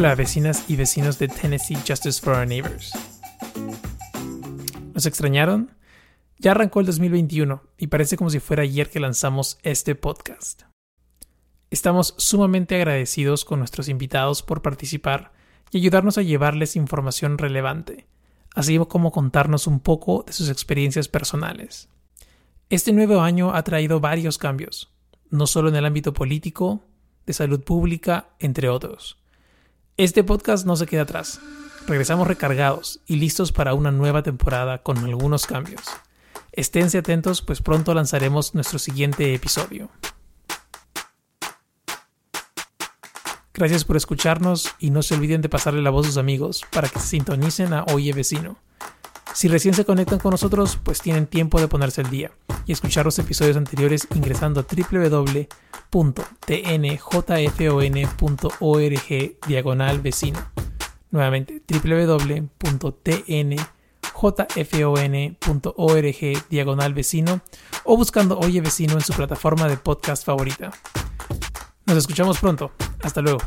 Hola vecinas y vecinos de Tennessee Justice for Our Neighbors. ¿Nos extrañaron? Ya arrancó el 2021 y parece como si fuera ayer que lanzamos este podcast. Estamos sumamente agradecidos con nuestros invitados por participar y ayudarnos a llevarles información relevante, así como contarnos un poco de sus experiencias personales. Este nuevo año ha traído varios cambios, no solo en el ámbito político, de salud pública, entre otros. Este podcast no se queda atrás. Regresamos recargados y listos para una nueva temporada con algunos cambios. Esténse atentos pues pronto lanzaremos nuestro siguiente episodio. Gracias por escucharnos y no se olviden de pasarle la voz a sus amigos para que se sintonicen a Oye Vecino. Si recién se conectan con nosotros, pues tienen tiempo de ponerse al día y escuchar los episodios anteriores ingresando a www www.tnjfon.org diagonal vecino. Nuevamente, www.tnjfon.org diagonal vecino o buscando Oye Vecino en su plataforma de podcast favorita. Nos escuchamos pronto. Hasta luego.